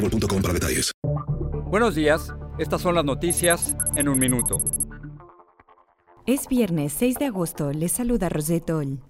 boostmobile.com para detalles. Buenos días, estas son las noticias en un minuto. Es viernes 6 de agosto, les saluda Rosetol.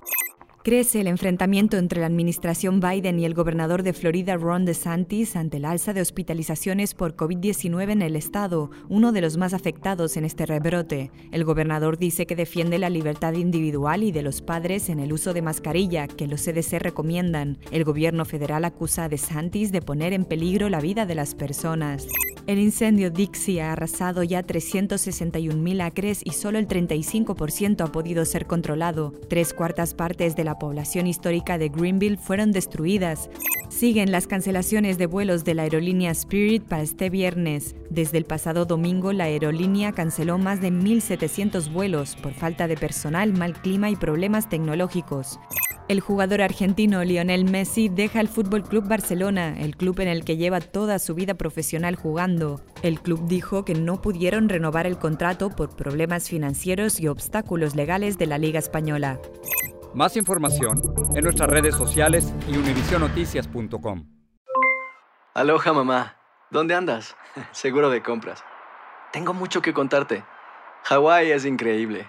Crece el enfrentamiento entre la administración Biden y el gobernador de Florida Ron DeSantis ante el alza de hospitalizaciones por COVID-19 en el estado, uno de los más afectados en este rebrote. El gobernador dice que defiende la libertad individual y de los padres en el uso de mascarilla que los CDC recomiendan. El gobierno federal acusa a DeSantis de poner en peligro la vida de las personas. El incendio Dixie ha arrasado ya 361.000 acres y solo el 35% ha podido ser controlado. Tres cuartas partes de la población histórica de Greenville fueron destruidas. Siguen las cancelaciones de vuelos de la aerolínea Spirit para este viernes. Desde el pasado domingo, la aerolínea canceló más de 1.700 vuelos por falta de personal, mal clima y problemas tecnológicos. El jugador argentino Lionel Messi deja el Fútbol Club Barcelona, el club en el que lleva toda su vida profesional jugando. El club dijo que no pudieron renovar el contrato por problemas financieros y obstáculos legales de la Liga Española. Más información en nuestras redes sociales y univisionoticias.com. Aloha mamá, ¿dónde andas? Seguro de compras. Tengo mucho que contarte. Hawái es increíble.